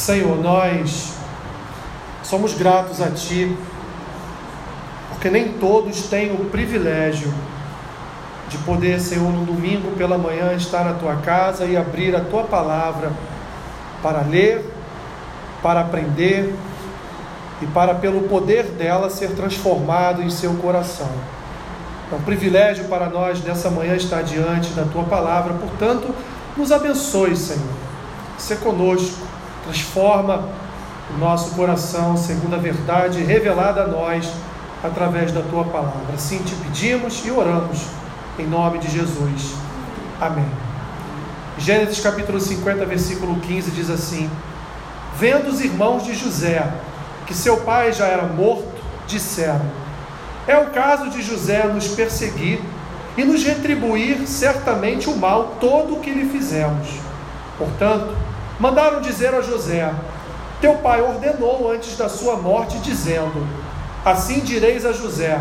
Senhor, nós somos gratos a Ti, porque nem todos têm o privilégio de poder, Senhor, no domingo pela manhã estar na Tua casa e abrir a Tua palavra para ler, para aprender e para, pelo poder dela, ser transformado em seu coração. É um privilégio para nós nessa manhã estar diante da tua palavra, portanto, nos abençoe, Senhor. Se conosco, transforma o nosso coração segundo a verdade revelada a nós através da tua palavra. Assim te pedimos e oramos em nome de Jesus. Amém. Gênesis capítulo 50, versículo 15 diz assim: Vendo os irmãos de José que seu pai já era morto, disseram: é o caso de José nos perseguir e nos retribuir certamente o mal todo o que lhe fizemos. Portanto, mandaram dizer a José: Teu pai ordenou antes da sua morte, dizendo: Assim direis a José: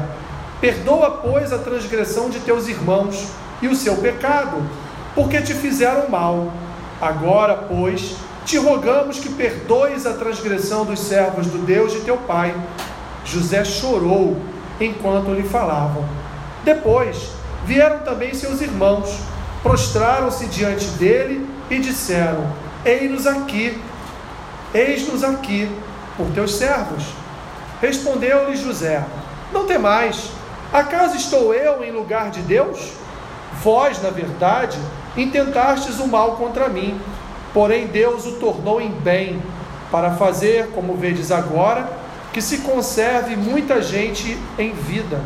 Perdoa, pois, a transgressão de teus irmãos e o seu pecado, porque te fizeram mal. Agora, pois, te rogamos que perdoes a transgressão dos servos do Deus de teu pai. José chorou enquanto lhe falavam. Depois vieram também seus irmãos, prostraram-se diante dele e disseram: Eis-nos aqui, eis-nos aqui, por teus servos. Respondeu-lhe José: Não temais, acaso estou eu em lugar de Deus? Vós, na verdade, intentastes o mal contra mim, porém Deus o tornou em bem, para fazer, como vedes agora, que se conserve muita gente em vida.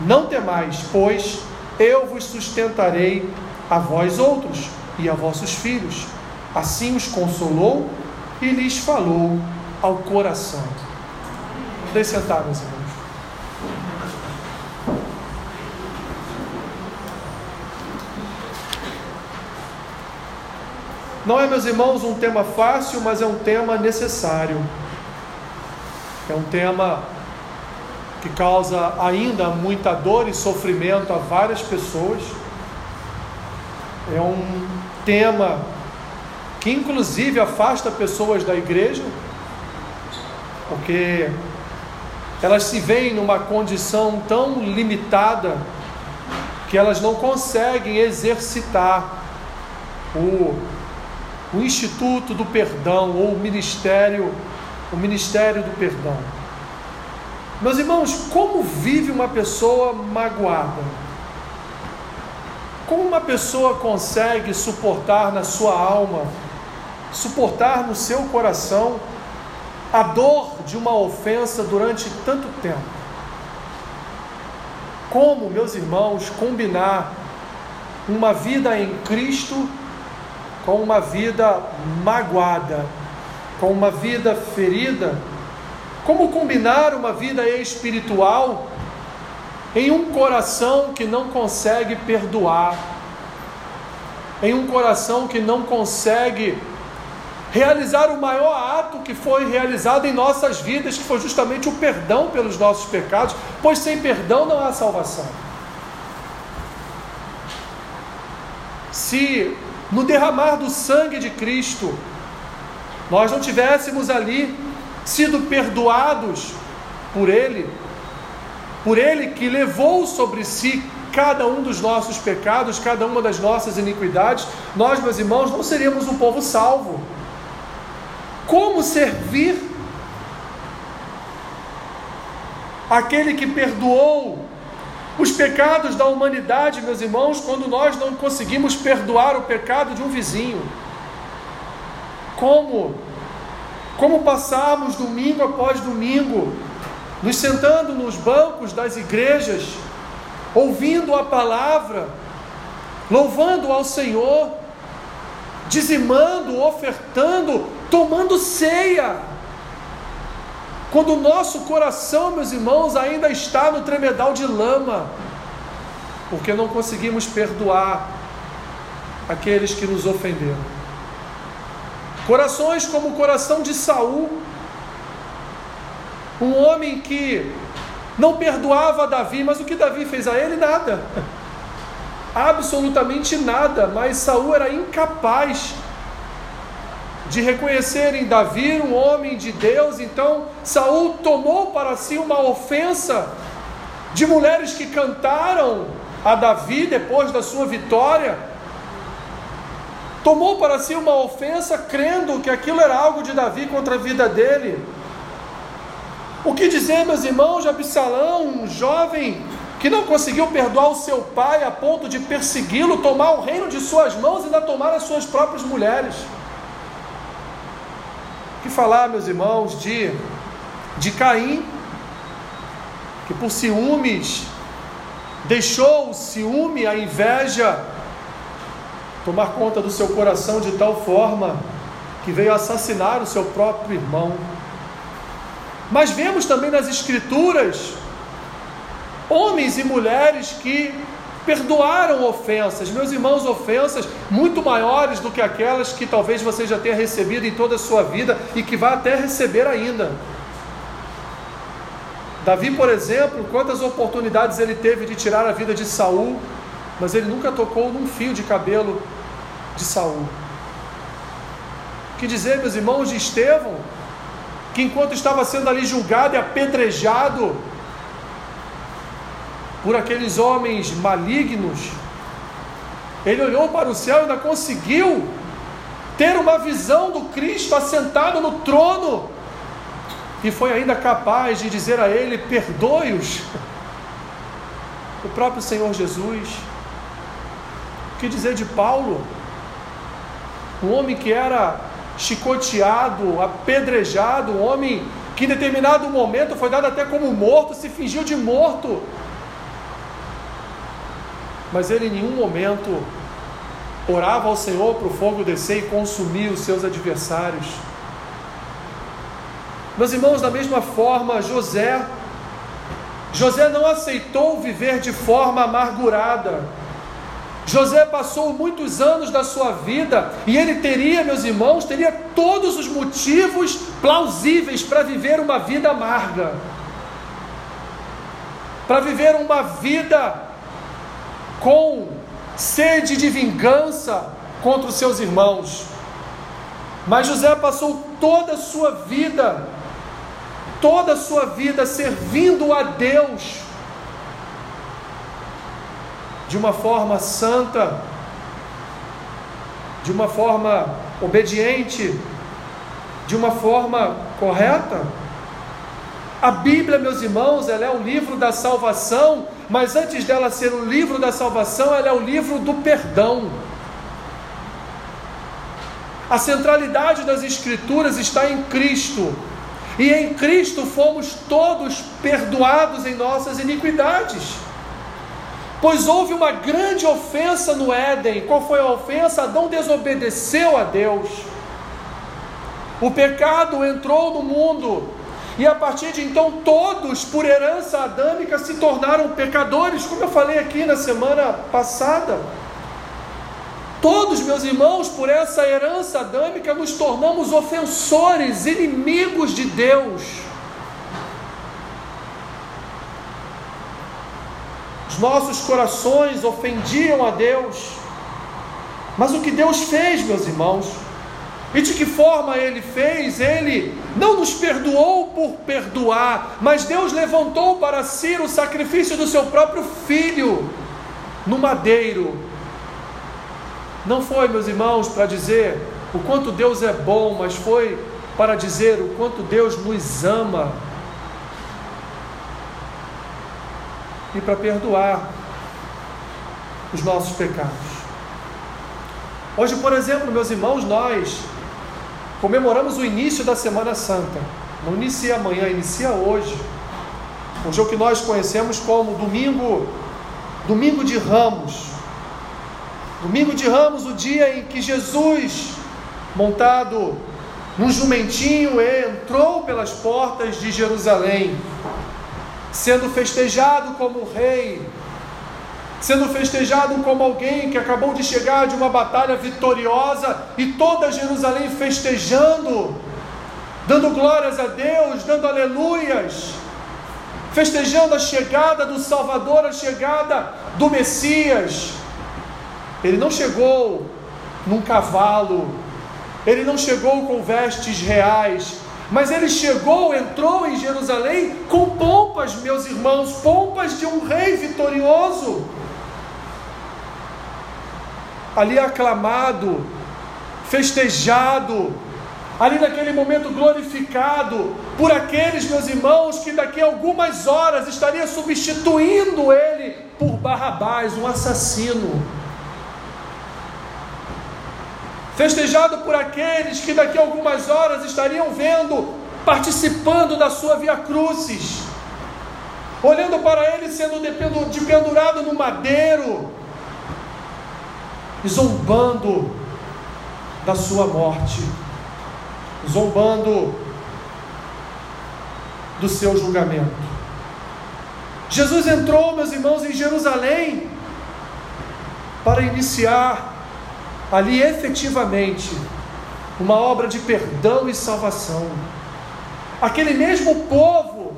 Não temais, pois eu vos sustentarei a vós outros e a vossos filhos. Assim os consolou e lhes falou ao coração. Deixe sentar, meus irmãos. Não é, meus irmãos, um tema fácil, mas é um tema necessário. É um tema que causa ainda muita dor e sofrimento a várias pessoas. É um tema que, inclusive, afasta pessoas da igreja, porque elas se veem numa condição tão limitada que elas não conseguem exercitar o, o Instituto do Perdão ou o Ministério o ministério do perdão. Meus irmãos, como vive uma pessoa magoada? Como uma pessoa consegue suportar na sua alma, suportar no seu coração a dor de uma ofensa durante tanto tempo? Como, meus irmãos, combinar uma vida em Cristo com uma vida magoada, com uma vida ferida? Como combinar uma vida espiritual em um coração que não consegue perdoar? Em um coração que não consegue realizar o maior ato que foi realizado em nossas vidas, que foi justamente o perdão pelos nossos pecados, pois sem perdão não há salvação. Se no derramar do sangue de Cristo nós não tivéssemos ali sido perdoados por Ele, por Ele que levou sobre si cada um dos nossos pecados, cada uma das nossas iniquidades, nós, meus irmãos, não seríamos um povo salvo. Como servir aquele que perdoou os pecados da humanidade, meus irmãos, quando nós não conseguimos perdoar o pecado de um vizinho? como como passamos domingo após domingo, nos sentando nos bancos das igrejas, ouvindo a palavra, louvando ao Senhor, dizimando, ofertando, tomando ceia. Quando o nosso coração, meus irmãos, ainda está no tremedal de lama, porque não conseguimos perdoar aqueles que nos ofenderam. Corações como o coração de Saul, um homem que não perdoava Davi, mas o que Davi fez a ele? Nada. Absolutamente nada, mas Saul era incapaz de reconhecerem Davi um homem de Deus, então Saul tomou para si uma ofensa de mulheres que cantaram a Davi depois da sua vitória. Tomou para si uma ofensa crendo que aquilo era algo de Davi contra a vida dele. O que dizer, meus irmãos, de Absalão, um jovem que não conseguiu perdoar o seu pai a ponto de persegui-lo, tomar o reino de suas mãos e ainda tomar as suas próprias mulheres? Que falar, meus irmãos, de, de Caim, que por ciúmes deixou o ciúme, a inveja, tomar conta do seu coração de tal forma que veio assassinar o seu próprio irmão. Mas vemos também nas Escrituras homens e mulheres que perdoaram ofensas, meus irmãos, ofensas muito maiores do que aquelas que talvez você já tenha recebido em toda a sua vida e que vai até receber ainda. Davi, por exemplo, quantas oportunidades ele teve de tirar a vida de Saul, mas ele nunca tocou num fio de cabelo de Saul. Que dizer, meus irmãos, de Estevão, que enquanto estava sendo ali julgado e apedrejado, por aqueles homens malignos, ele olhou para o céu e ainda conseguiu ter uma visão do Cristo assentado no trono, e foi ainda capaz de dizer a ele: perdoe-os. O próprio Senhor Jesus. O que dizer de Paulo? Um homem que era chicoteado, apedrejado, um homem que em determinado momento foi dado até como morto, se fingiu de morto mas ele em nenhum momento orava ao Senhor para o fogo descer e consumir os seus adversários. Meus irmãos, da mesma forma, José, José não aceitou viver de forma amargurada. José passou muitos anos da sua vida e ele teria, meus irmãos, teria todos os motivos plausíveis para viver uma vida amarga, para viver uma vida com sede de vingança contra os seus irmãos. Mas José passou toda a sua vida, toda a sua vida servindo a Deus de uma forma santa, de uma forma obediente, de uma forma correta. A Bíblia, meus irmãos, ela é o livro da salvação mas antes dela ser o livro da salvação, ela é o livro do perdão. A centralidade das Escrituras está em Cristo, e em Cristo fomos todos perdoados em nossas iniquidades. Pois houve uma grande ofensa no Éden. Qual foi a ofensa? Adão desobedeceu a Deus. O pecado entrou no mundo e a partir de então, todos, por herança adâmica, se tornaram pecadores, como eu falei aqui na semana passada. Todos, meus irmãos, por essa herança adâmica, nos tornamos ofensores, inimigos de Deus. Os nossos corações ofendiam a Deus. Mas o que Deus fez, meus irmãos? E de que forma ele fez? Ele não nos perdoou por perdoar, mas Deus levantou para si o sacrifício do seu próprio filho no madeiro. Não foi, meus irmãos, para dizer o quanto Deus é bom, mas foi para dizer o quanto Deus nos ama e para perdoar os nossos pecados. Hoje, por exemplo, meus irmãos, nós comemoramos o início da Semana Santa. Não inicia amanhã, inicia hoje. Um o que nós conhecemos como Domingo, Domingo de Ramos. Domingo de Ramos, o dia em que Jesus, montado num jumentinho, entrou pelas portas de Jerusalém, sendo festejado como rei, sendo festejado como alguém que acabou de chegar de uma batalha vitoriosa e toda Jerusalém festejando, dando glórias a Deus, dando aleluias, festejando a chegada do Salvador, a chegada do Messias. Ele não chegou num cavalo ele não chegou com vestes reais, mas ele chegou, entrou em Jerusalém com pompas, meus irmãos, pompas de um rei vitorioso. Ali aclamado, festejado, ali naquele momento glorificado por aqueles meus irmãos que daqui a algumas horas estaria substituindo ele por Barrabás, um assassino. Festejado por aqueles que daqui a algumas horas estariam vendo, participando da sua via crucis, olhando para ele sendo dependurado no madeiro, zombando da sua morte, zombando do seu julgamento. Jesus entrou, meus irmãos, em Jerusalém para iniciar ali efetivamente uma obra de perdão e salvação. Aquele mesmo povo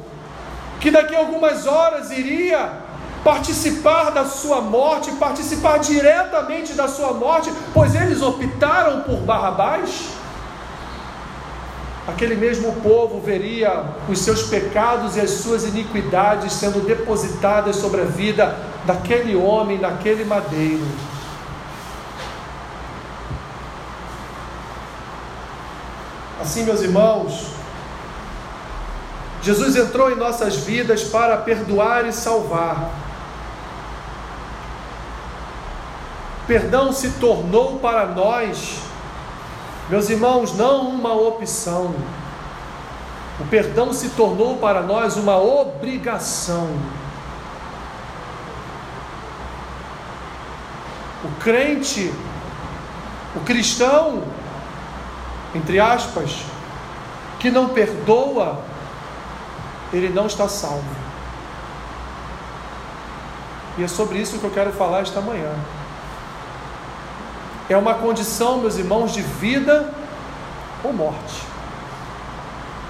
que daqui a algumas horas iria participar da sua morte, participar diretamente da sua morte, pois eles optaram por Barrabás. Aquele mesmo povo veria os seus pecados e as suas iniquidades sendo depositadas sobre a vida daquele homem, naquele madeiro. Assim, meus irmãos, Jesus entrou em nossas vidas para perdoar e salvar. Perdão se tornou para nós, meus irmãos, não uma opção. O perdão se tornou para nós uma obrigação. O crente, o cristão, entre aspas, que não perdoa, ele não está salvo. E é sobre isso que eu quero falar esta manhã é uma condição, meus irmãos, de vida ou morte.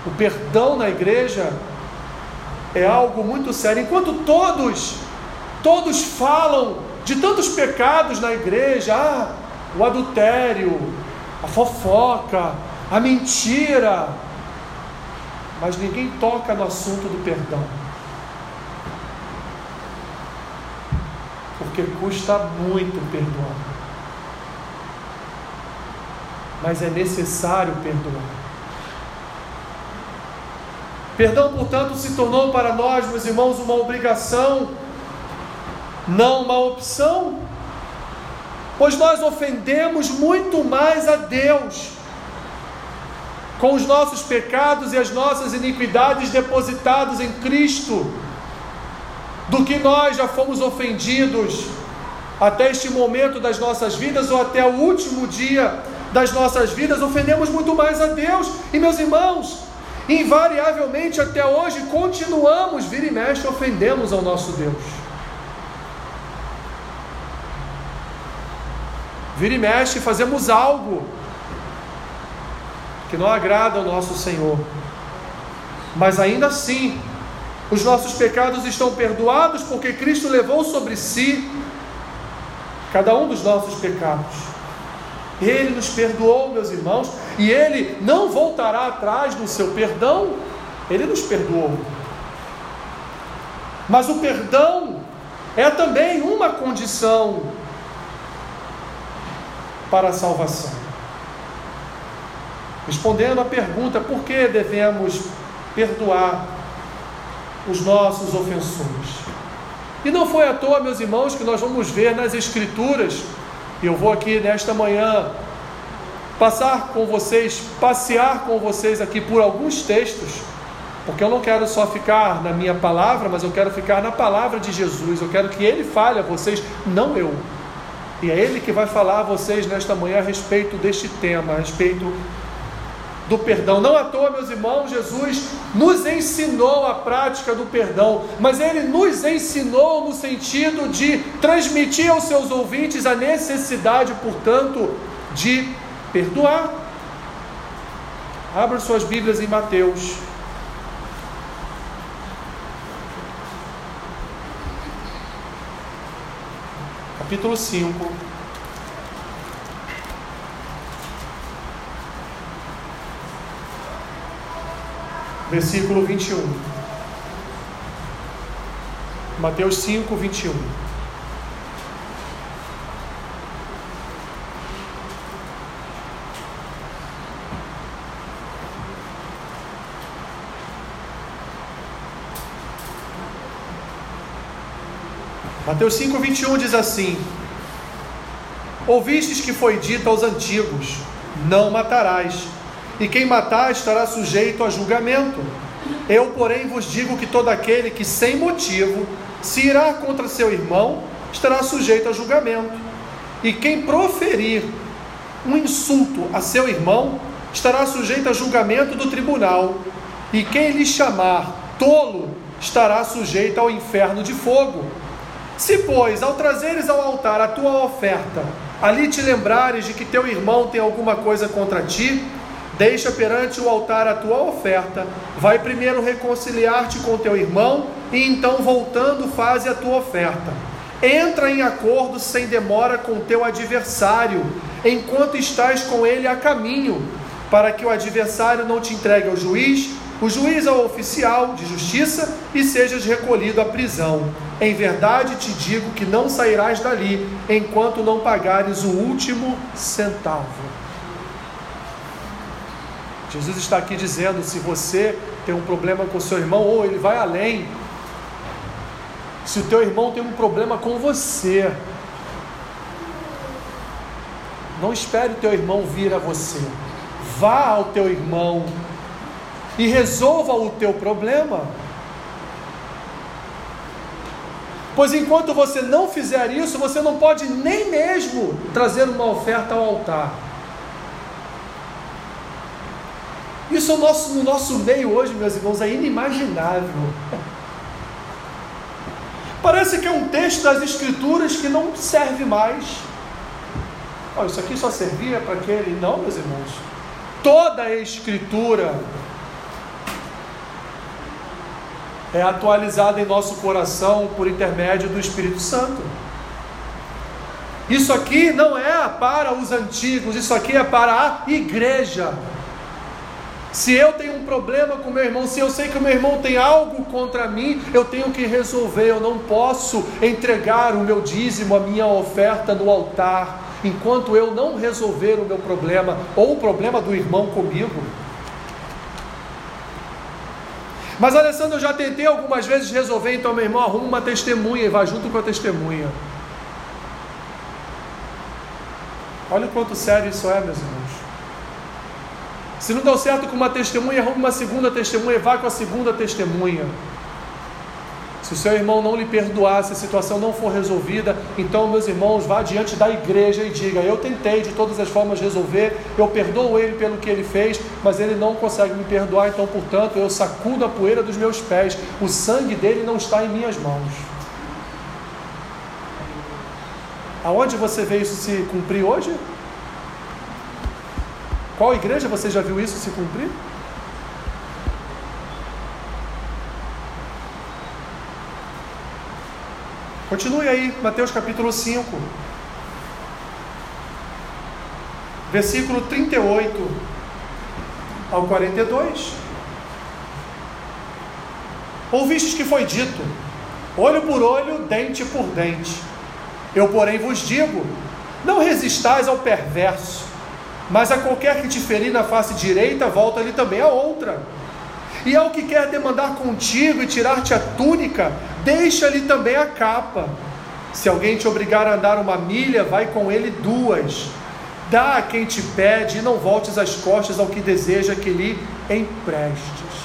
O perdão na igreja é algo muito sério. Enquanto todos, todos falam de tantos pecados na igreja, ah, o adultério, a fofoca, a mentira, mas ninguém toca no assunto do perdão. Porque custa muito perdoar mas é necessário perdoar. Perdão, portanto, se tornou para nós, meus irmãos, uma obrigação, não uma opção, pois nós ofendemos muito mais a Deus com os nossos pecados e as nossas iniquidades depositados em Cristo, do que nós já fomos ofendidos até este momento das nossas vidas ou até o último dia das nossas vidas, ofendemos muito mais a Deus. E meus irmãos, invariavelmente até hoje continuamos, vira e mexe, ofendemos ao nosso Deus. Vira e mexe, fazemos algo que não agrada ao nosso Senhor. Mas ainda assim, os nossos pecados estão perdoados porque Cristo levou sobre si cada um dos nossos pecados. Ele nos perdoou, meus irmãos, e Ele não voltará atrás do seu perdão, Ele nos perdoou. Mas o perdão é também uma condição para a salvação. Respondendo à pergunta, por que devemos perdoar os nossos ofensores? E não foi à toa, meus irmãos, que nós vamos ver nas Escrituras eu vou aqui nesta manhã passar com vocês, passear com vocês aqui por alguns textos, porque eu não quero só ficar na minha palavra, mas eu quero ficar na palavra de Jesus. Eu quero que Ele fale a vocês, não eu. E é Ele que vai falar a vocês nesta manhã a respeito deste tema, a respeito do perdão. Não à toa, meus irmãos, Jesus nos ensinou a prática do perdão, mas ele nos ensinou no sentido de transmitir aos seus ouvintes a necessidade, portanto, de perdoar. Abra suas Bíblias em Mateus. Capítulo 5. Versículo 21. Mateus 5, 21. Mateus 5, 21 diz assim: Ouvistes que foi dito aos antigos: Não matarás, e quem matar estará sujeito a julgamento. Eu, porém, vos digo que todo aquele que sem motivo se irá contra seu irmão estará sujeito a julgamento. E quem proferir um insulto a seu irmão estará sujeito a julgamento do tribunal. E quem lhe chamar tolo estará sujeito ao inferno de fogo. Se, pois, ao trazeres ao altar a tua oferta, ali te lembrares de que teu irmão tem alguma coisa contra ti, deixa perante o altar a tua oferta, vai primeiro reconciliar-te com teu irmão, e então, voltando, faze a tua oferta. Entra em acordo sem demora com teu adversário, enquanto estás com ele a caminho, para que o adversário não te entregue ao juiz o juiz ao oficial de justiça e sejas recolhido à prisão. Em verdade te digo que não sairás dali enquanto não pagares o último centavo. Jesus está aqui dizendo: se você tem um problema com seu irmão, ou ele vai além, se o teu irmão tem um problema com você, não espere o teu irmão vir a você. Vá ao teu irmão e resolva o teu problema. Pois enquanto você não fizer isso, você não pode nem mesmo trazer uma oferta ao altar. Isso no nosso, no nosso meio hoje, meus irmãos, é inimaginável. Parece que é um texto das Escrituras que não serve mais. Oh, isso aqui só servia para aquele. Não, meus irmãos. Toda a Escritura é atualizada em nosso coração por intermédio do Espírito Santo. Isso aqui não é para os antigos, isso aqui é para a igreja. Se eu tenho um problema com meu irmão, se eu sei que o meu irmão tem algo contra mim, eu tenho que resolver. Eu não posso entregar o meu dízimo, a minha oferta no altar, enquanto eu não resolver o meu problema ou o problema do irmão comigo. Mas Alessandro, eu já tentei algumas vezes resolver, então meu irmão arruma uma testemunha e vai junto com a testemunha. Olha o quanto sério isso é, meus irmãos. Se não deu certo com uma testemunha, arruma uma segunda testemunha vá com a segunda testemunha. Se o seu irmão não lhe perdoar, se a situação não for resolvida, então, meus irmãos, vá diante da igreja e diga: Eu tentei de todas as formas resolver, eu perdoo ele pelo que ele fez, mas ele não consegue me perdoar, então, portanto, eu sacudo a poeira dos meus pés, o sangue dele não está em minhas mãos. Aonde você vê isso se cumprir hoje? Qual igreja você já viu isso se cumprir? Continue aí, Mateus capítulo 5, versículo 38 ao 42. Ouvistes que foi dito: olho por olho, dente por dente. Eu, porém, vos digo: não resistais ao perverso, mas a qualquer que te ferir na face direita, volta-lhe também a outra. E ao que quer demandar contigo e tirar-te a túnica, deixa-lhe também a capa. Se alguém te obrigar a andar uma milha, vai com ele duas. Dá a quem te pede e não voltes as costas ao que deseja que lhe emprestes.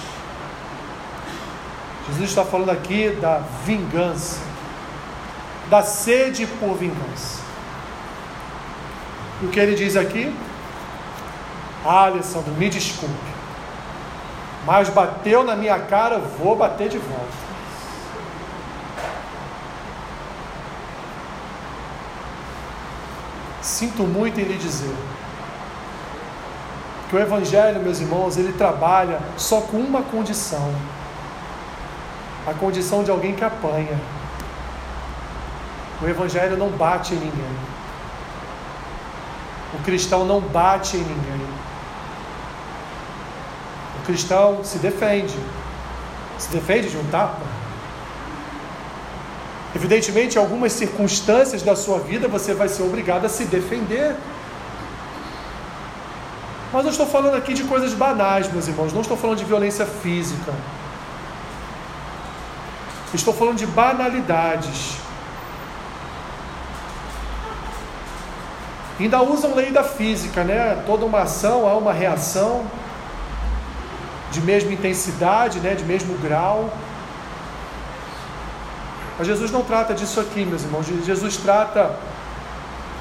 Jesus está falando aqui da vingança, da sede por vingança. E o que ele diz aqui? Ah, Alessandro, me desculpe mas bateu na minha cara, vou bater de volta. Sinto muito em lhe dizer que o Evangelho, meus irmãos, ele trabalha só com uma condição: a condição de alguém que apanha. O Evangelho não bate em ninguém. O cristão não bate em ninguém. Cristão se defende. Se defende de um tapa. Evidentemente, em algumas circunstâncias da sua vida você vai ser obrigado a se defender. Mas eu estou falando aqui de coisas banais, meus irmãos, não estou falando de violência física. Estou falando de banalidades. Ainda usam lei da física, né? Toda uma ação há uma reação de mesma intensidade, né? De mesmo grau. Mas Jesus não trata disso aqui, meus irmãos. Jesus trata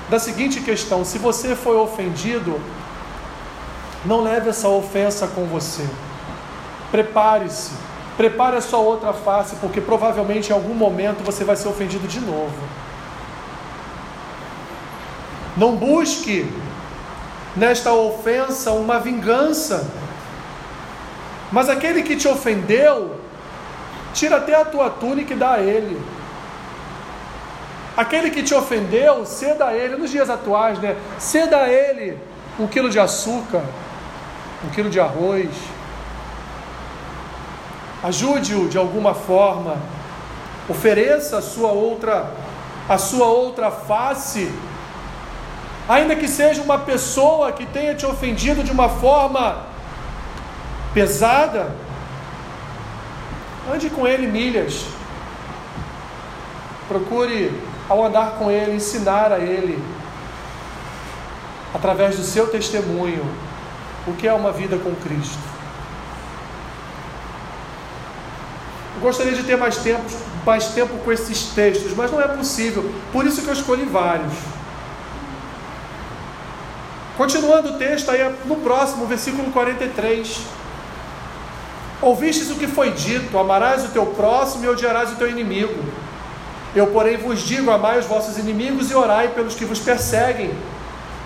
da seguinte questão: se você foi ofendido, não leve essa ofensa com você. Prepare-se. Prepare a sua outra face, porque provavelmente em algum momento você vai ser ofendido de novo. Não busque nesta ofensa uma vingança. Mas aquele que te ofendeu, tira até a tua túnica e dá a ele. Aquele que te ofendeu, ceda a ele, nos dias atuais, né? Ceda a ele um quilo de açúcar, um quilo de arroz. Ajude-o de alguma forma. Ofereça a sua outra, a sua outra face ainda que seja uma pessoa que tenha te ofendido de uma forma pesada, ande com ele milhas. Procure, ao andar com ele, ensinar a ele, através do seu testemunho, o que é uma vida com Cristo. Eu gostaria de ter mais tempo, mais tempo com esses textos, mas não é possível. Por isso que eu escolhi vários. Continuando o texto, aí no próximo, versículo 43. Ouvistes o que foi dito: amarás o teu próximo e odiarás o teu inimigo. Eu, porém, vos digo: amai os vossos inimigos e orai pelos que vos perseguem,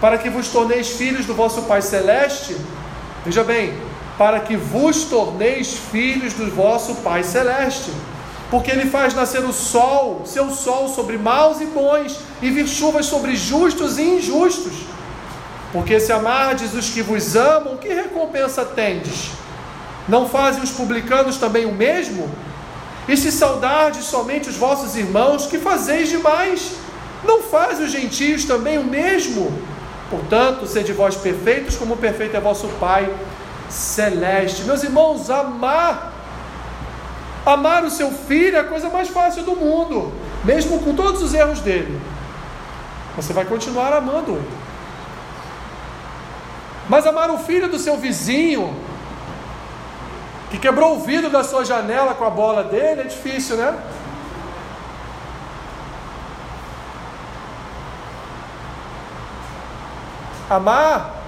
para que vos torneis filhos do vosso Pai Celeste. Veja bem, para que vos torneis filhos do vosso Pai Celeste. Porque ele faz nascer o sol, seu sol sobre maus e bons, e vir chuvas sobre justos e injustos. Porque se amardes os que vos amam, que recompensa tendes? Não fazem os publicanos também o mesmo? E se saudardes somente os vossos irmãos, que fazeis demais? Não fazem os gentios também o mesmo? Portanto, sede vós perfeitos, como perfeito é vosso Pai celeste. Meus irmãos, amar, amar o seu filho é a coisa mais fácil do mundo, mesmo com todos os erros dele. Você vai continuar amando ele. Mas amar o filho do seu vizinho, que quebrou o vidro da sua janela com a bola dele, é difícil, né? Amar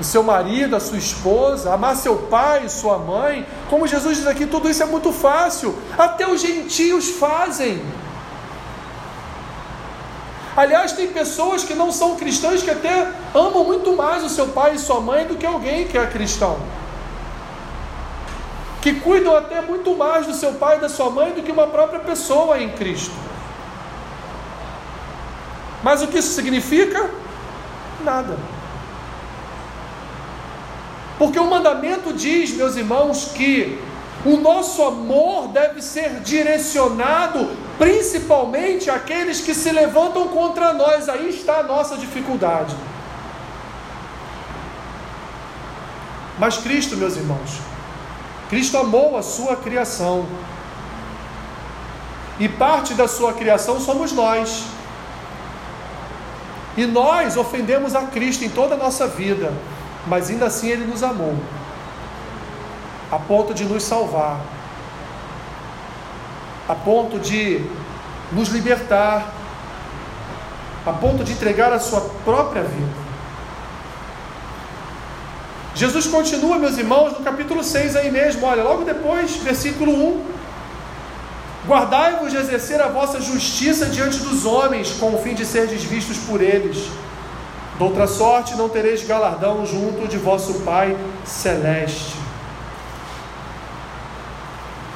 o seu marido, a sua esposa, amar seu pai, sua mãe, como Jesus diz aqui, tudo isso é muito fácil, até os gentios fazem. Aliás, tem pessoas que não são cristãs que até amam muito mais o seu pai e sua mãe do que alguém que é cristão. Que cuidam até muito mais do seu pai e da sua mãe do que uma própria pessoa em Cristo. Mas o que isso significa? Nada. Porque o mandamento diz, meus irmãos, que o nosso amor deve ser direcionado principalmente àqueles que se levantam contra nós. Aí está a nossa dificuldade. Mas Cristo, meus irmãos, Cristo amou a sua criação. E parte da sua criação somos nós. E nós ofendemos a Cristo em toda a nossa vida, mas ainda assim Ele nos amou a ponto de nos salvar, a ponto de nos libertar, a ponto de entregar a sua própria vida. Jesus continua, meus irmãos, no capítulo 6 aí mesmo, olha, logo depois, versículo 1. Guardai-vos de exercer a vossa justiça diante dos homens, com o fim de serdes vistos por eles. De outra sorte, não tereis galardão junto de vosso Pai celeste.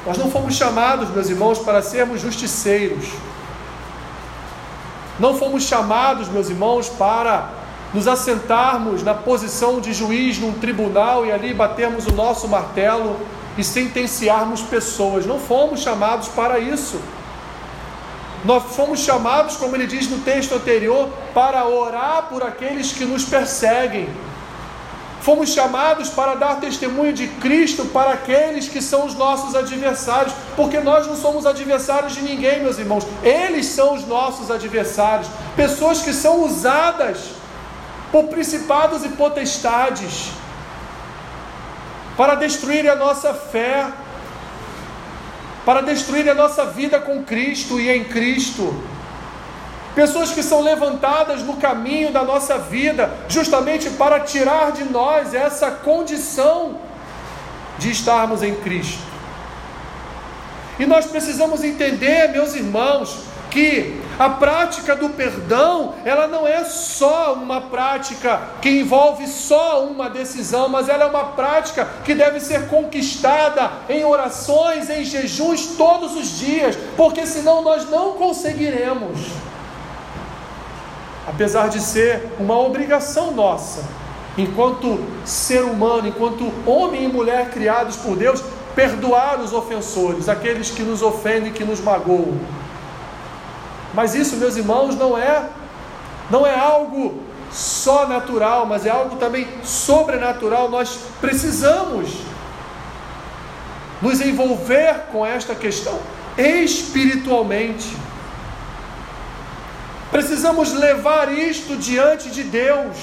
Nós não fomos chamados, meus irmãos, para sermos justiceiros. Não fomos chamados, meus irmãos, para nos assentarmos na posição de juiz num tribunal e ali batermos o nosso martelo e sentenciarmos pessoas. Não fomos chamados para isso. Nós fomos chamados, como ele diz no texto anterior, para orar por aqueles que nos perseguem. Fomos chamados para dar testemunho de Cristo para aqueles que são os nossos adversários, porque nós não somos adversários de ninguém, meus irmãos, eles são os nossos adversários, pessoas que são usadas por principados e potestades para destruir a nossa fé, para destruir a nossa vida com Cristo e em Cristo. Pessoas que são levantadas no caminho da nossa vida, justamente para tirar de nós essa condição de estarmos em Cristo. E nós precisamos entender, meus irmãos, que a prática do perdão, ela não é só uma prática que envolve só uma decisão, mas ela é uma prática que deve ser conquistada em orações, em jejuns todos os dias, porque senão nós não conseguiremos. Apesar de ser uma obrigação nossa, enquanto ser humano, enquanto homem e mulher criados por Deus, perdoar os ofensores, aqueles que nos ofendem, que nos magoam. Mas isso, meus irmãos, não é não é algo só natural, mas é algo também sobrenatural. Nós precisamos nos envolver com esta questão espiritualmente. Precisamos levar isto diante de Deus.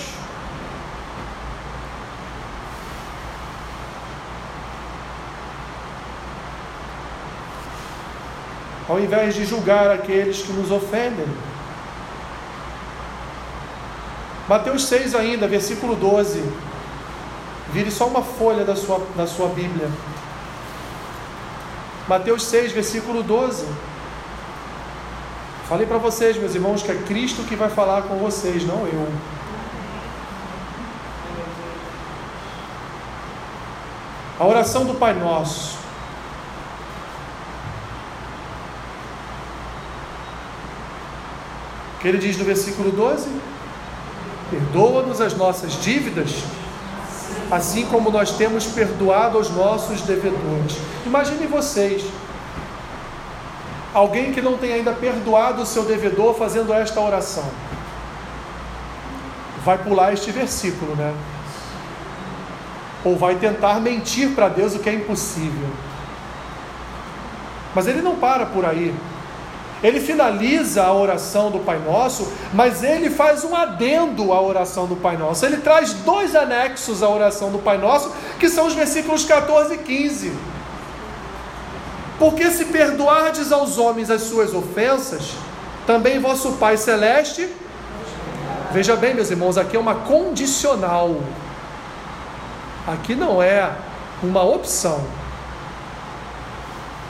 Ao invés de julgar aqueles que nos ofendem. Mateus 6 ainda, versículo 12. Vire só uma folha da sua, da sua Bíblia. Mateus 6, versículo 12. Falei para vocês, meus irmãos, que é Cristo que vai falar com vocês, não eu. A oração do Pai Nosso. que ele diz no versículo 12: Perdoa-nos as nossas dívidas, assim como nós temos perdoado aos nossos devedores. Imagine vocês, alguém que não tem ainda perdoado o seu devedor fazendo esta oração. Vai pular este versículo, né? Ou vai tentar mentir para Deus o que é impossível. Mas ele não para por aí. Ele finaliza a oração do Pai Nosso, mas ele faz um adendo à oração do Pai Nosso. Ele traz dois anexos à oração do Pai Nosso, que são os versículos 14 e 15. Porque se perdoardes aos homens as suas ofensas, também vosso Pai Celeste. Veja bem, meus irmãos, aqui é uma condicional. Aqui não é uma opção.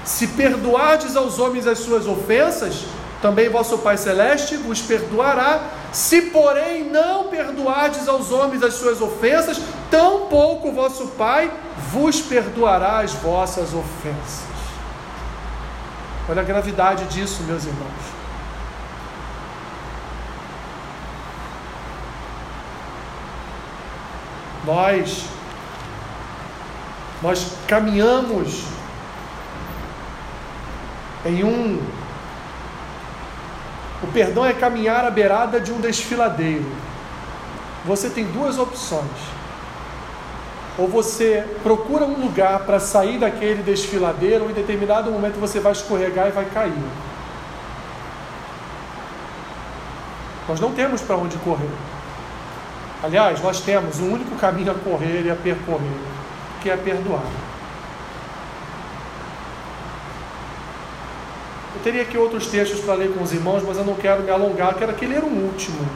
Se perdoardes aos homens as suas ofensas, também vosso Pai Celeste vos perdoará. Se, porém, não perdoardes aos homens as suas ofensas, tampouco vosso Pai vos perdoará as vossas ofensas. Olha a gravidade disso, meus irmãos. Nós, nós caminhamos em um. O perdão é caminhar à beirada de um desfiladeiro. Você tem duas opções. Ou você procura um lugar para sair daquele desfiladeiro, ou em determinado momento você vai escorregar e vai cair. Nós não temos para onde correr. Aliás, nós temos um único caminho a correr e a percorrer, que é perdoar. Teria aqui outros textos para ler com os irmãos, mas eu não quero me alongar, quero aqui ler o último.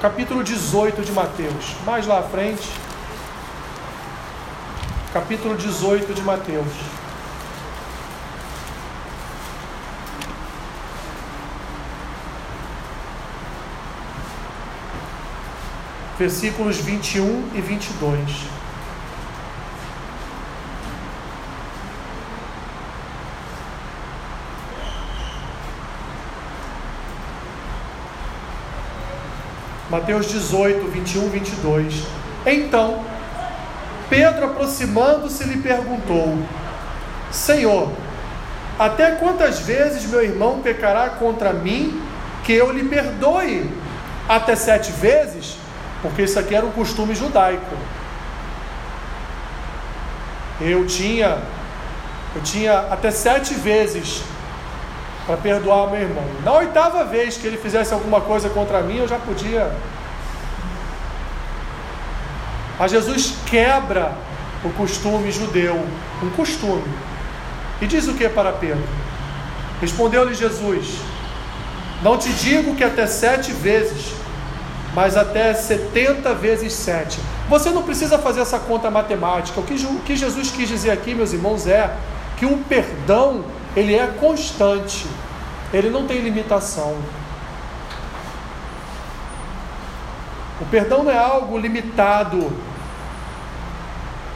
Capítulo 18 de Mateus. Mais lá à frente. Capítulo 18 de Mateus. Versículos 21 e 22. Mateus 18, 21, 22. Então, Pedro, aproximando-se, lhe perguntou: Senhor, até quantas vezes meu irmão pecará contra mim que eu lhe perdoe? Até sete vezes? Porque isso aqui era um costume judaico. Eu tinha, eu tinha até sete vezes para perdoar meu irmão. Na oitava vez que ele fizesse alguma coisa contra mim, eu já podia. Mas Jesus quebra o costume judeu, um costume. E diz o que para Pedro? Respondeu-lhe Jesus: Não te digo que até sete vezes, mas até setenta vezes sete. Você não precisa fazer essa conta matemática. O que, Jesus quis dizer aqui, meus irmãos, é que o perdão ele é constante, ele não tem limitação. O perdão não é algo limitado,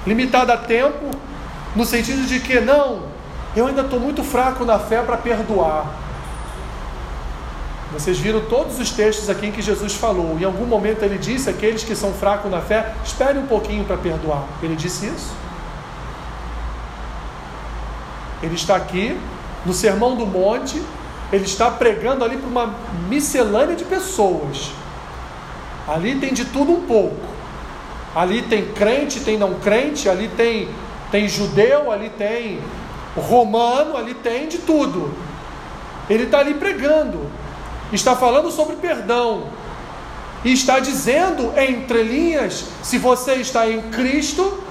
limitado a tempo, no sentido de que não, eu ainda estou muito fraco na fé para perdoar. Vocês viram todos os textos aqui em que Jesus falou. Em algum momento ele disse: aqueles que são fracos na fé, esperem um pouquinho para perdoar. Ele disse isso. Ele está aqui no Sermão do Monte, ele está pregando ali para uma miscelânea de pessoas. Ali tem de tudo um pouco. Ali tem crente, tem não crente, ali tem, tem judeu, ali tem romano, ali tem de tudo. Ele está ali pregando, está falando sobre perdão, e está dizendo entre linhas: se você está em Cristo,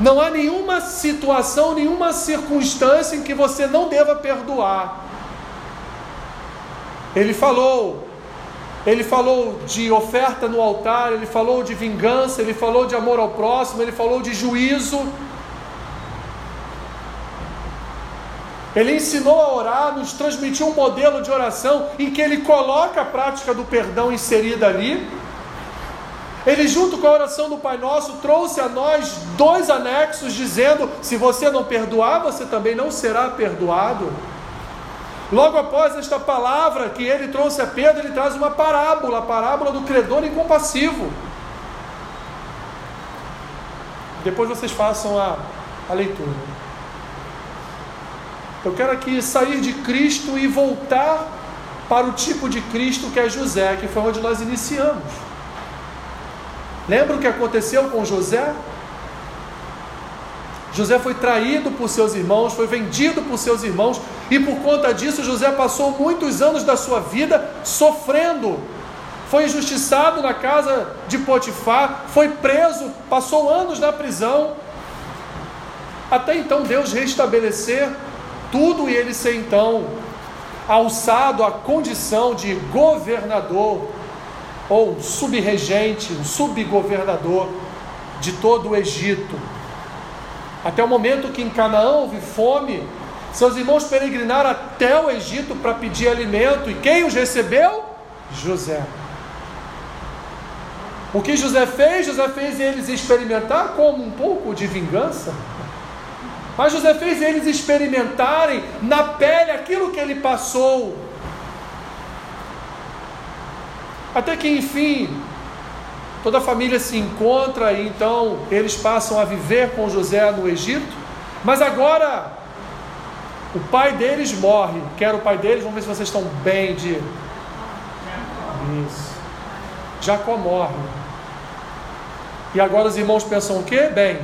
não há nenhuma situação, nenhuma circunstância em que você não deva perdoar. Ele falou, ele falou de oferta no altar, ele falou de vingança, ele falou de amor ao próximo, ele falou de juízo. Ele ensinou a orar, nos transmitiu um modelo de oração em que ele coloca a prática do perdão inserida ali. Ele, junto com a oração do Pai Nosso, trouxe a nós dois anexos dizendo: se você não perdoar, você também não será perdoado. Logo após esta palavra que ele trouxe a Pedro, ele traz uma parábola, a parábola do credor incompassivo. Depois vocês façam a, a leitura. Eu quero aqui sair de Cristo e voltar para o tipo de Cristo que é José, que foi onde nós iniciamos. Lembra o que aconteceu com José? José foi traído por seus irmãos, foi vendido por seus irmãos, e por conta disso José passou muitos anos da sua vida sofrendo. Foi injustiçado na casa de Potifar, foi preso, passou anos na prisão. Até então Deus restabelecer tudo e ele ser então alçado à condição de governador ou um subregente, um subgovernador de todo o Egito. Até o momento que em Canaã houve fome, seus irmãos peregrinaram até o Egito para pedir alimento, e quem os recebeu? José. O que José fez? José fez eles experimentar como um pouco de vingança. Mas José fez eles experimentarem na pele aquilo que ele passou Até que enfim, toda a família se encontra e então eles passam a viver com José no Egito. Mas agora o pai deles morre. Quero o pai deles, vamos ver se vocês estão bem de. Isso. Jacó morre. E agora os irmãos pensam o quê? Bem,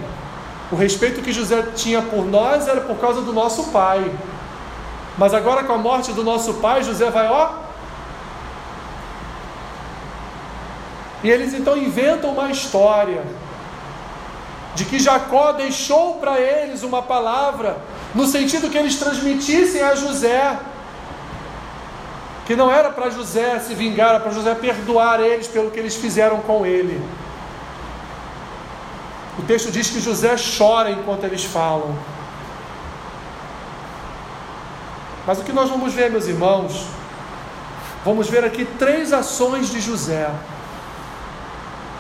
o respeito que José tinha por nós era por causa do nosso pai. Mas agora com a morte do nosso pai, José vai, ó, E eles então inventam uma história de que Jacó deixou para eles uma palavra no sentido que eles transmitissem a José que não era para José se vingar, era para José perdoar eles pelo que eles fizeram com ele. O texto diz que José chora enquanto eles falam. Mas o que nós vamos ver, meus irmãos? Vamos ver aqui três ações de José.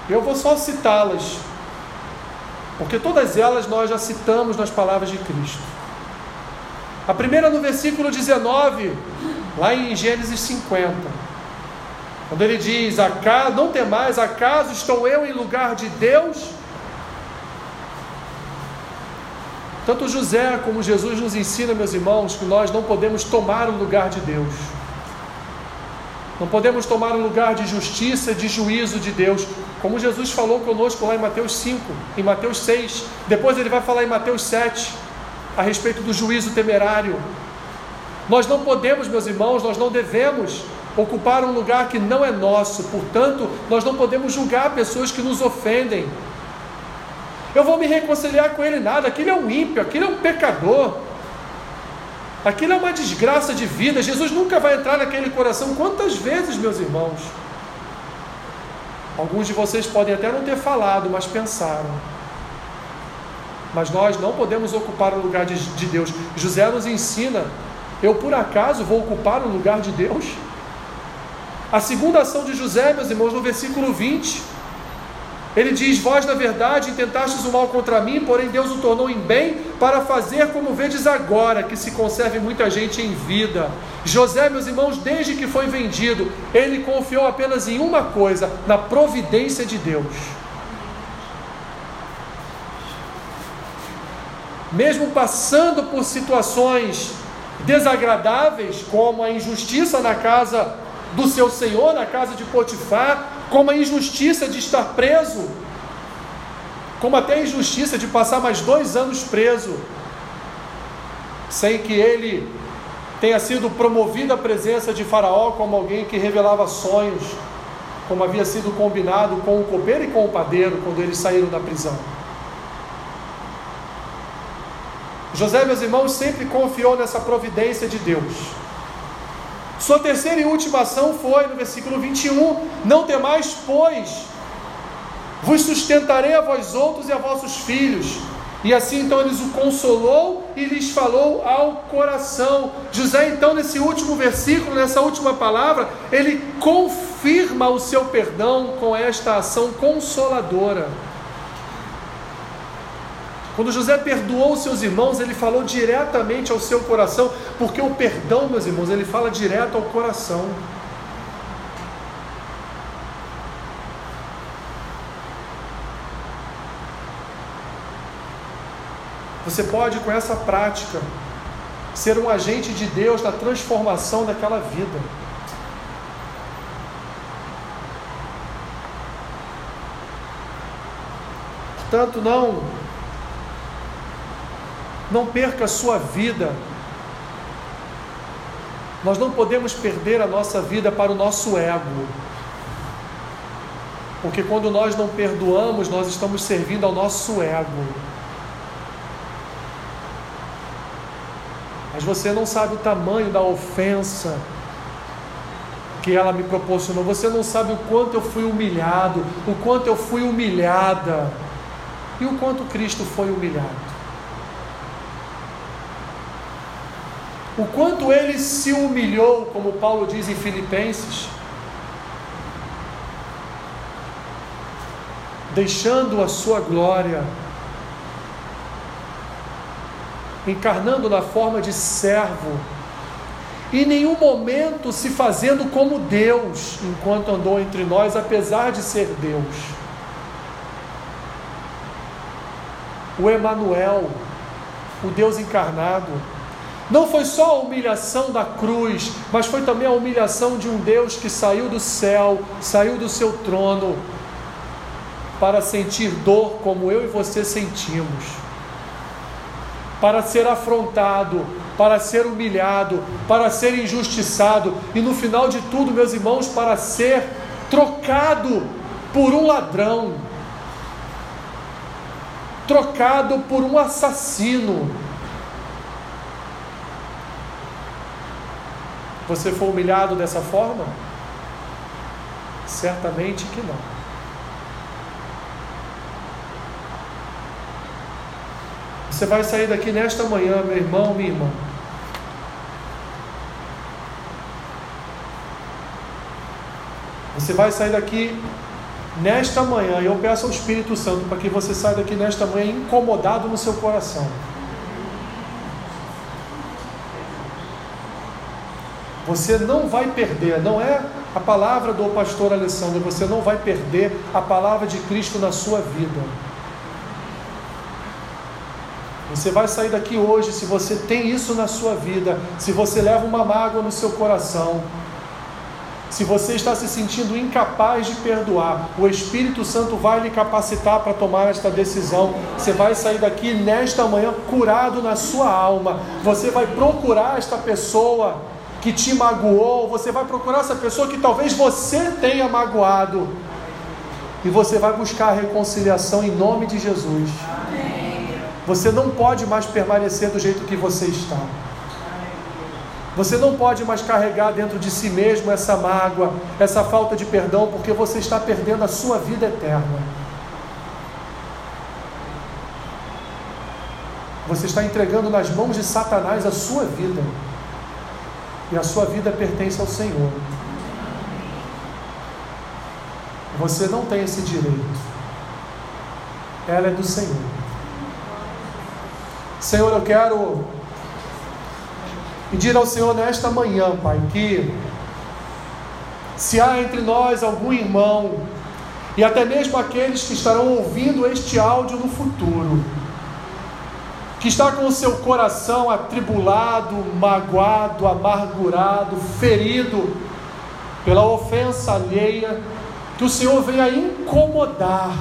Eu vou só citá-las, porque todas elas nós já citamos nas palavras de Cristo. A primeira no versículo 19, lá em Gênesis 50. Quando ele diz, acaso, não temais, acaso estou eu em lugar de Deus? Tanto José como Jesus nos ensina, meus irmãos, que nós não podemos tomar o lugar de Deus. Não podemos tomar o lugar de justiça, de juízo de Deus, como Jesus falou conosco lá em Mateus 5, em Mateus 6. Depois ele vai falar em Mateus 7, a respeito do juízo temerário. Nós não podemos, meus irmãos, nós não devemos ocupar um lugar que não é nosso, portanto, nós não podemos julgar pessoas que nos ofendem. Eu vou me reconciliar com ele nada, aquele é um ímpio, aquele é um pecador. Aquilo é uma desgraça de vida. Jesus nunca vai entrar naquele coração. Quantas vezes, meus irmãos? Alguns de vocês podem até não ter falado, mas pensaram. Mas nós não podemos ocupar o lugar de, de Deus. José nos ensina: eu por acaso vou ocupar o lugar de Deus? A segunda ação de José, meus irmãos, no versículo 20 ele diz: Vós, na verdade, intentastes o mal contra mim, porém Deus o tornou em bem, para fazer como vedes agora, que se conserve muita gente em vida. José, meus irmãos, desde que foi vendido, ele confiou apenas em uma coisa: na providência de Deus. Mesmo passando por situações desagradáveis, como a injustiça na casa do seu senhor, na casa de Potifar, como a injustiça de estar preso, como até a injustiça de passar mais dois anos preso, sem que ele tenha sido promovido à presença de Faraó como alguém que revelava sonhos, como havia sido combinado com o copeiro e com o padeiro quando eles saíram da prisão. José, meus irmãos, sempre confiou nessa providência de Deus. Sua terceira e última ação foi, no versículo 21, não temais, pois, vos sustentarei a vós outros e a vossos filhos. E assim então eles o consolou e lhes falou ao coração. José, então, nesse último versículo, nessa última palavra, ele confirma o seu perdão com esta ação consoladora. Quando José perdoou seus irmãos, ele falou diretamente ao seu coração, porque o perdão, meus irmãos, ele fala direto ao coração. Você pode, com essa prática, ser um agente de Deus na transformação daquela vida. Portanto, não não perca a sua vida. Nós não podemos perder a nossa vida para o nosso ego. Porque quando nós não perdoamos, nós estamos servindo ao nosso ego. Mas você não sabe o tamanho da ofensa que ela me proporcionou. Você não sabe o quanto eu fui humilhado, o quanto eu fui humilhada e o quanto Cristo foi humilhado. O quanto ele se humilhou, como Paulo diz em Filipenses, deixando a sua glória, encarnando na forma de servo, em nenhum momento se fazendo como Deus, enquanto andou entre nós, apesar de ser Deus. O Emanuel, o Deus encarnado, não foi só a humilhação da cruz, mas foi também a humilhação de um Deus que saiu do céu, saiu do seu trono, para sentir dor como eu e você sentimos, para ser afrontado, para ser humilhado, para ser injustiçado e no final de tudo, meus irmãos, para ser trocado por um ladrão, trocado por um assassino Você foi humilhado dessa forma? Certamente que não. Você vai sair daqui nesta manhã, meu irmão, minha irmã. Você vai sair daqui nesta manhã, e eu peço ao Espírito Santo para que você saia daqui nesta manhã incomodado no seu coração. Você não vai perder, não é a palavra do pastor Alessandro, você não vai perder a palavra de Cristo na sua vida. Você vai sair daqui hoje, se você tem isso na sua vida, se você leva uma mágoa no seu coração, se você está se sentindo incapaz de perdoar, o Espírito Santo vai lhe capacitar para tomar esta decisão. Você vai sair daqui nesta manhã curado na sua alma. Você vai procurar esta pessoa que te magoou, você vai procurar essa pessoa que talvez você tenha magoado. E você vai buscar a reconciliação em nome de Jesus. Você não pode mais permanecer do jeito que você está. Você não pode mais carregar dentro de si mesmo essa mágoa, essa falta de perdão, porque você está perdendo a sua vida eterna. Você está entregando nas mãos de Satanás a sua vida. E a sua vida pertence ao Senhor. Você não tem esse direito. Ela é do Senhor. Senhor, eu quero Pedir ao Senhor nesta manhã, Pai, que se há entre nós algum irmão, e até mesmo aqueles que estarão ouvindo este áudio no futuro, que está com o seu coração atribulado, magoado, amargurado, ferido pela ofensa alheia, que o Senhor venha incomodar,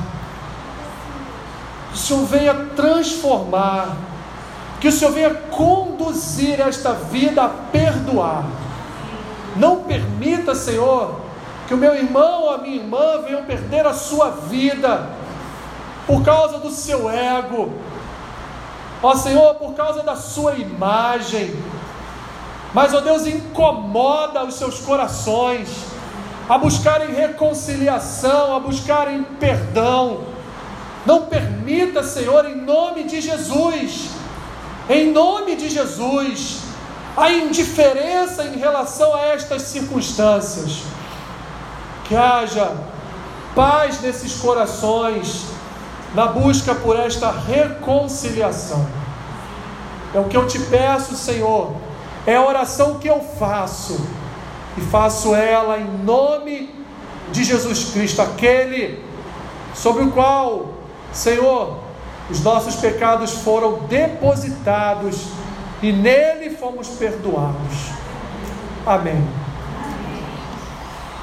que o Senhor venha transformar, que o Senhor venha conduzir esta vida a perdoar. Não permita, Senhor, que o meu irmão ou a minha irmã venham perder a sua vida por causa do seu ego. Ó Senhor, por causa da sua imagem. Mas, ó Deus, incomoda os seus corações a buscarem reconciliação, a buscarem perdão. Não permita, Senhor, em nome de Jesus, em nome de Jesus, a indiferença em relação a estas circunstâncias. Que haja paz nesses corações na busca por esta reconciliação. É o que eu te peço, Senhor, é a oração que eu faço, e faço ela em nome de Jesus Cristo, aquele sobre o qual, Senhor, os nossos pecados foram depositados e nele fomos perdoados. Amém.